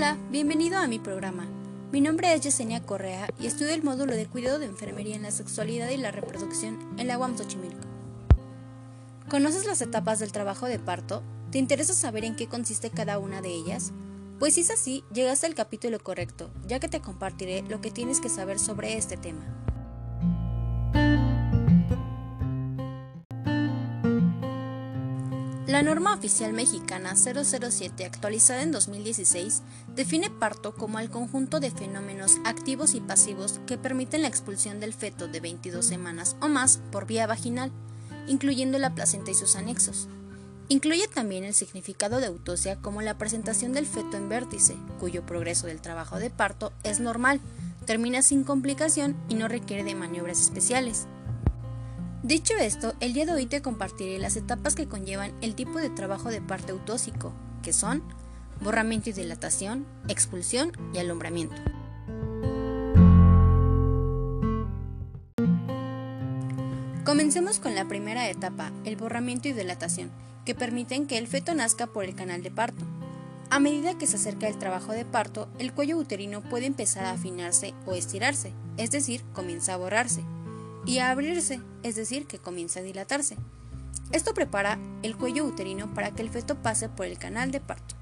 Hola, bienvenido a mi programa. Mi nombre es Yesenia Correa y estudio el módulo de cuidado de enfermería en la sexualidad y la reproducción en la UAM Xochimilco. ¿Conoces las etapas del trabajo de parto? ¿Te interesa saber en qué consiste cada una de ellas? Pues si es así, llegaste al capítulo correcto, ya que te compartiré lo que tienes que saber sobre este tema. La norma oficial mexicana 007 actualizada en 2016 define parto como el conjunto de fenómenos activos y pasivos que permiten la expulsión del feto de 22 semanas o más por vía vaginal, incluyendo la placenta y sus anexos. Incluye también el significado de autosia como la presentación del feto en vértice, cuyo progreso del trabajo de parto es normal, termina sin complicación y no requiere de maniobras especiales. Dicho esto, el día de hoy te compartiré las etapas que conllevan el tipo de trabajo de parto autósico, que son borramiento y dilatación, expulsión y alumbramiento. Comencemos con la primera etapa, el borramiento y dilatación, que permiten que el feto nazca por el canal de parto. A medida que se acerca el trabajo de parto, el cuello uterino puede empezar a afinarse o estirarse, es decir, comienza a borrarse y a abrirse, es decir, que comienza a dilatarse. Esto prepara el cuello uterino para que el feto pase por el canal de parto.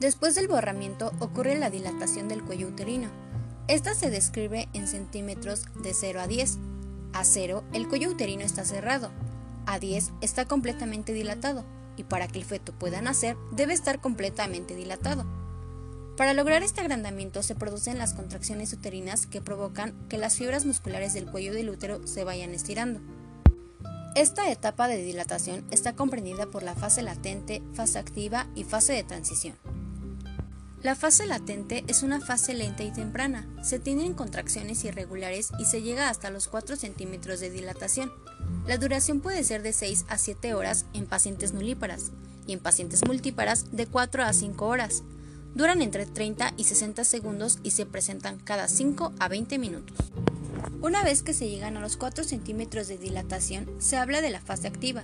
Después del borramiento ocurre la dilatación del cuello uterino. Esta se describe en centímetros de 0 a 10. A 0 el cuello uterino está cerrado. A 10 está completamente dilatado y para que el feto pueda nacer debe estar completamente dilatado. Para lograr este agrandamiento se producen las contracciones uterinas que provocan que las fibras musculares del cuello del útero se vayan estirando. Esta etapa de dilatación está comprendida por la fase latente, fase activa y fase de transición. La fase latente es una fase lenta y temprana. Se tienen contracciones irregulares y se llega hasta los 4 centímetros de dilatación. La duración puede ser de 6 a 7 horas en pacientes nulíparas y en pacientes multíparas de 4 a 5 horas. Duran entre 30 y 60 segundos y se presentan cada 5 a 20 minutos. Una vez que se llegan a los 4 centímetros de dilatación, se habla de la fase activa.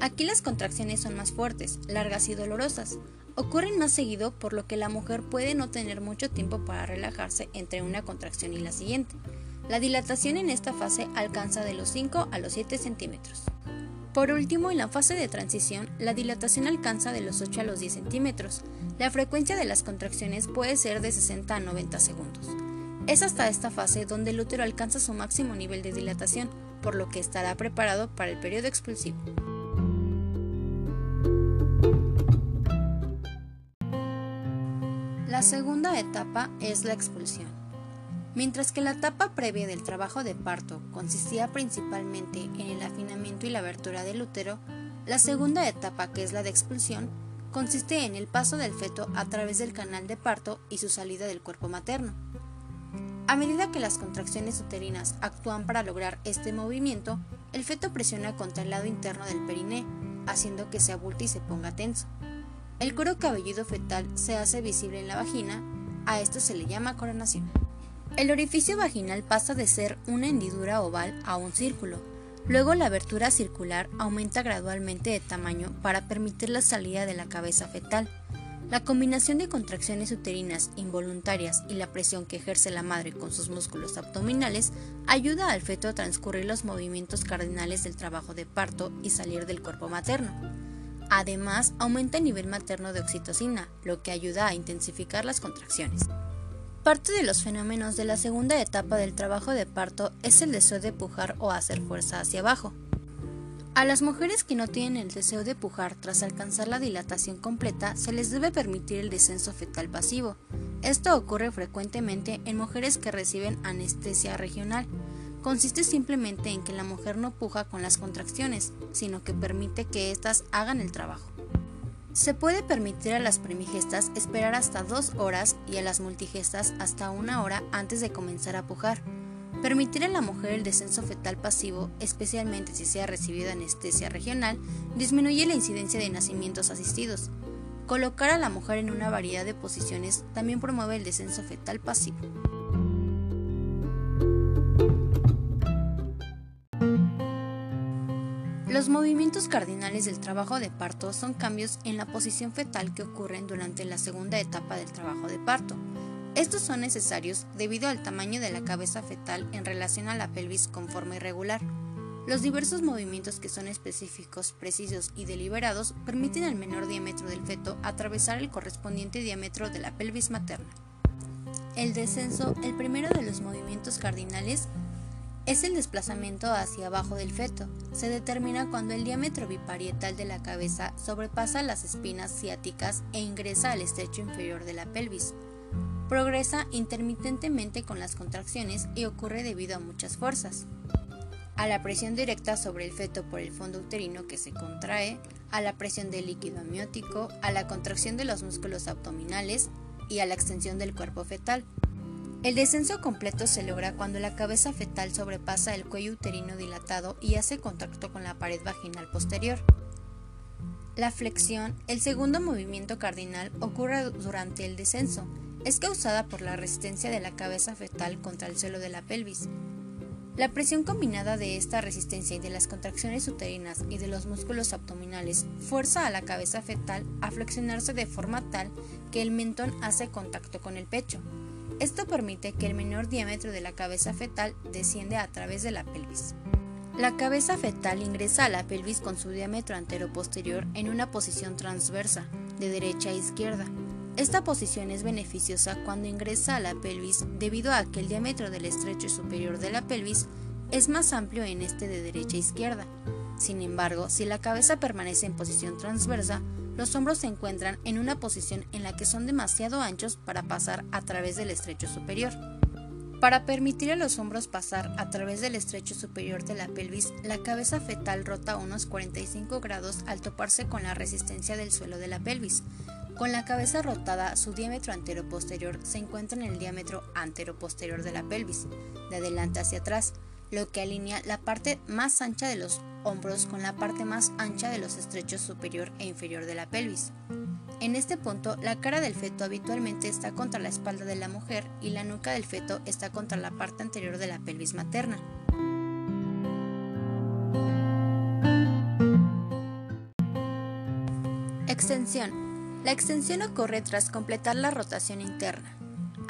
Aquí las contracciones son más fuertes, largas y dolorosas. Ocurren más seguido por lo que la mujer puede no tener mucho tiempo para relajarse entre una contracción y la siguiente. La dilatación en esta fase alcanza de los 5 a los 7 centímetros. Por último, en la fase de transición, la dilatación alcanza de los 8 a los 10 centímetros. La frecuencia de las contracciones puede ser de 60 a 90 segundos. Es hasta esta fase donde el útero alcanza su máximo nivel de dilatación, por lo que estará preparado para el periodo expulsivo. La segunda etapa es la expulsión. Mientras que la etapa previa del trabajo de parto consistía principalmente en el afinamiento y la abertura del útero, la segunda etapa, que es la de expulsión, consiste en el paso del feto a través del canal de parto y su salida del cuerpo materno. A medida que las contracciones uterinas actúan para lograr este movimiento, el feto presiona contra el lado interno del periné, haciendo que se abulte y se ponga tenso. El cuero cabelludo fetal se hace visible en la vagina, a esto se le llama coronación. El orificio vaginal pasa de ser una hendidura oval a un círculo. Luego la abertura circular aumenta gradualmente de tamaño para permitir la salida de la cabeza fetal. La combinación de contracciones uterinas involuntarias y la presión que ejerce la madre con sus músculos abdominales ayuda al feto a transcurrir los movimientos cardinales del trabajo de parto y salir del cuerpo materno. Además, aumenta el nivel materno de oxitocina, lo que ayuda a intensificar las contracciones. Parte de los fenómenos de la segunda etapa del trabajo de parto es el deseo de pujar o hacer fuerza hacia abajo. A las mujeres que no tienen el deseo de pujar tras alcanzar la dilatación completa se les debe permitir el descenso fetal pasivo. Esto ocurre frecuentemente en mujeres que reciben anestesia regional. Consiste simplemente en que la mujer no puja con las contracciones, sino que permite que éstas hagan el trabajo. Se puede permitir a las primigestas esperar hasta dos horas y a las multigestas hasta una hora antes de comenzar a pujar. Permitir a la mujer el descenso fetal pasivo, especialmente si se ha recibido anestesia regional, disminuye la incidencia de nacimientos asistidos. Colocar a la mujer en una variedad de posiciones también promueve el descenso fetal pasivo. Los movimientos cardinales del trabajo de parto son cambios en la posición fetal que ocurren durante la segunda etapa del trabajo de parto. Estos son necesarios debido al tamaño de la cabeza fetal en relación a la pelvis con forma irregular. Los diversos movimientos que son específicos, precisos y deliberados permiten al menor diámetro del feto atravesar el correspondiente diámetro de la pelvis materna. El descenso, el primero de los movimientos cardinales, es el desplazamiento hacia abajo del feto. Se determina cuando el diámetro biparietal de la cabeza sobrepasa las espinas ciáticas e ingresa al estrecho inferior de la pelvis. Progresa intermitentemente con las contracciones y ocurre debido a muchas fuerzas. A la presión directa sobre el feto por el fondo uterino que se contrae, a la presión del líquido amniótico, a la contracción de los músculos abdominales y a la extensión del cuerpo fetal. El descenso completo se logra cuando la cabeza fetal sobrepasa el cuello uterino dilatado y hace contacto con la pared vaginal posterior. La flexión, el segundo movimiento cardinal, ocurre durante el descenso. Es causada por la resistencia de la cabeza fetal contra el suelo de la pelvis. La presión combinada de esta resistencia y de las contracciones uterinas y de los músculos abdominales fuerza a la cabeza fetal a flexionarse de forma tal que el mentón hace contacto con el pecho. Esto permite que el menor diámetro de la cabeza fetal desciende a través de la pelvis. La cabeza fetal ingresa a la pelvis con su diámetro antero-posterior en una posición transversa, de derecha a izquierda. Esta posición es beneficiosa cuando ingresa a la pelvis debido a que el diámetro del estrecho superior de la pelvis es más amplio en este de derecha a izquierda. Sin embargo, si la cabeza permanece en posición transversa, los hombros se encuentran en una posición en la que son demasiado anchos para pasar a través del estrecho superior. Para permitir a los hombros pasar a través del estrecho superior de la pelvis, la cabeza fetal rota unos 45 grados al toparse con la resistencia del suelo de la pelvis. Con la cabeza rotada, su diámetro antero-posterior se encuentra en el diámetro antero-posterior de la pelvis, de adelante hacia atrás, lo que alinea la parte más ancha de los hombros con la parte más ancha de los estrechos superior e inferior de la pelvis. En este punto, la cara del feto habitualmente está contra la espalda de la mujer y la nuca del feto está contra la parte anterior de la pelvis materna. Extensión. La extensión ocurre tras completar la rotación interna.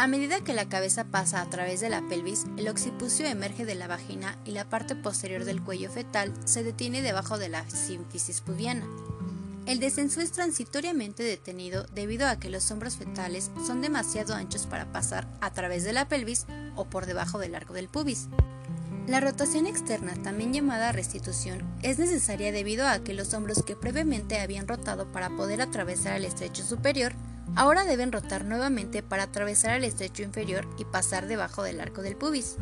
A medida que la cabeza pasa a través de la pelvis, el occipucio emerge de la vagina y la parte posterior del cuello fetal se detiene debajo de la sínfisis pubiana. El descenso es transitoriamente detenido debido a que los hombros fetales son demasiado anchos para pasar a través de la pelvis o por debajo del arco del pubis. La rotación externa, también llamada restitución, es necesaria debido a que los hombros que previamente habían rotado para poder atravesar el estrecho superior Ahora deben rotar nuevamente para atravesar el estrecho inferior y pasar debajo del arco del pubis.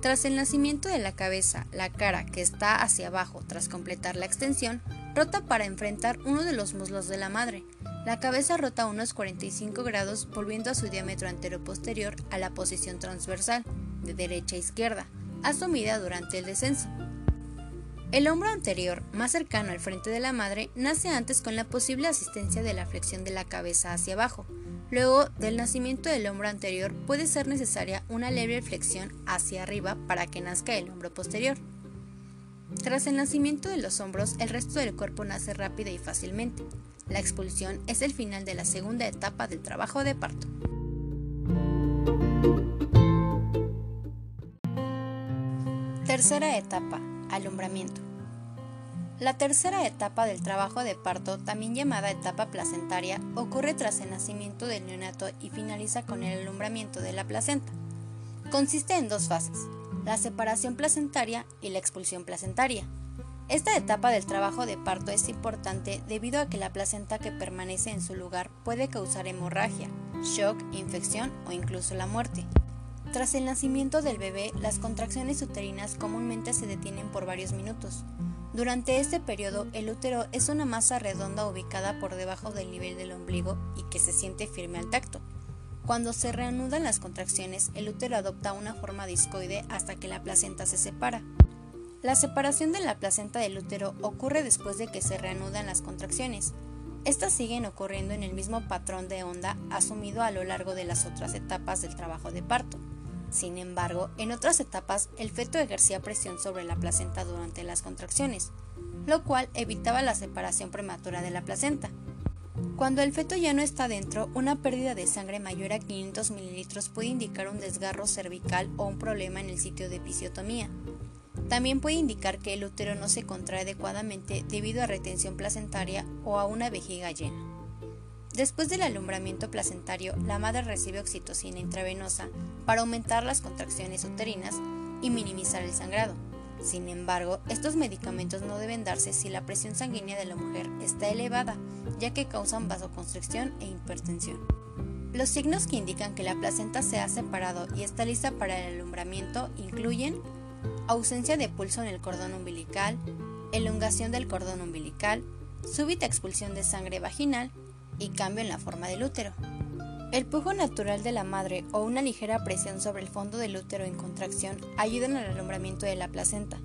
Tras el nacimiento de la cabeza, la cara, que está hacia abajo tras completar la extensión, rota para enfrentar uno de los muslos de la madre. La cabeza rota unos 45 grados volviendo a su diámetro antero-posterior a la posición transversal, de derecha a izquierda, asumida durante el descenso. El hombro anterior, más cercano al frente de la madre, nace antes con la posible asistencia de la flexión de la cabeza hacia abajo. Luego del nacimiento del hombro anterior puede ser necesaria una leve flexión hacia arriba para que nazca el hombro posterior. Tras el nacimiento de los hombros, el resto del cuerpo nace rápida y fácilmente. La expulsión es el final de la segunda etapa del trabajo de parto. Tercera etapa, Alumbramiento. La tercera etapa del trabajo de parto, también llamada etapa placentaria, ocurre tras el nacimiento del neonato y finaliza con el alumbramiento de la placenta. Consiste en dos fases, la separación placentaria y la expulsión placentaria. Esta etapa del trabajo de parto es importante debido a que la placenta que permanece en su lugar puede causar hemorragia, shock, infección o incluso la muerte. Tras el nacimiento del bebé, las contracciones uterinas comúnmente se detienen por varios minutos. Durante este periodo, el útero es una masa redonda ubicada por debajo del nivel del ombligo y que se siente firme al tacto. Cuando se reanudan las contracciones, el útero adopta una forma discoide hasta que la placenta se separa. La separación de la placenta del útero ocurre después de que se reanudan las contracciones. Estas siguen ocurriendo en el mismo patrón de onda asumido a lo largo de las otras etapas del trabajo de parto. Sin embargo, en otras etapas el feto ejercía presión sobre la placenta durante las contracciones, lo cual evitaba la separación prematura de la placenta. Cuando el feto ya no está dentro, una pérdida de sangre mayor a 500 mililitros puede indicar un desgarro cervical o un problema en el sitio de episiotomía. También puede indicar que el útero no se contrae adecuadamente debido a retención placentaria o a una vejiga llena. Después del alumbramiento placentario, la madre recibe oxitocina intravenosa para aumentar las contracciones uterinas y minimizar el sangrado. Sin embargo, estos medicamentos no deben darse si la presión sanguínea de la mujer está elevada, ya que causan vasoconstricción e hipertensión. Los signos que indican que la placenta se ha separado y está lista para el alumbramiento incluyen ausencia de pulso en el cordón umbilical, elongación del cordón umbilical, súbita expulsión de sangre vaginal, y cambio en la forma del útero. El pujo natural de la madre o una ligera presión sobre el fondo del útero en contracción ayudan al alumbramiento de la placenta.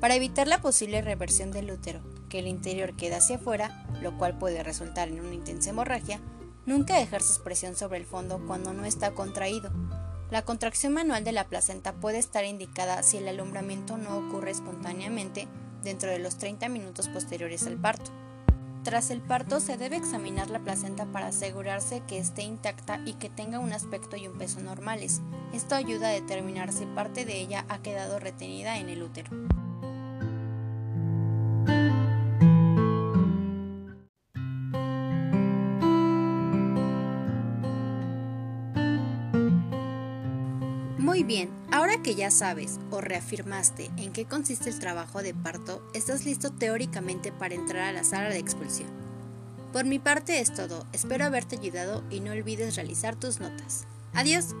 Para evitar la posible reversión del útero, que el interior queda hacia afuera, lo cual puede resultar en una intensa hemorragia, nunca ejerces presión sobre el fondo cuando no está contraído. La contracción manual de la placenta puede estar indicada si el alumbramiento no ocurre espontáneamente dentro de los 30 minutos posteriores al parto. Tras el parto se debe examinar la placenta para asegurarse que esté intacta y que tenga un aspecto y un peso normales. Esto ayuda a determinar si parte de ella ha quedado retenida en el útero. Muy bien, ahora que ya sabes o reafirmaste en qué consiste el trabajo de parto, estás listo teóricamente para entrar a la sala de expulsión. Por mi parte es todo, espero haberte ayudado y no olvides realizar tus notas. Adiós.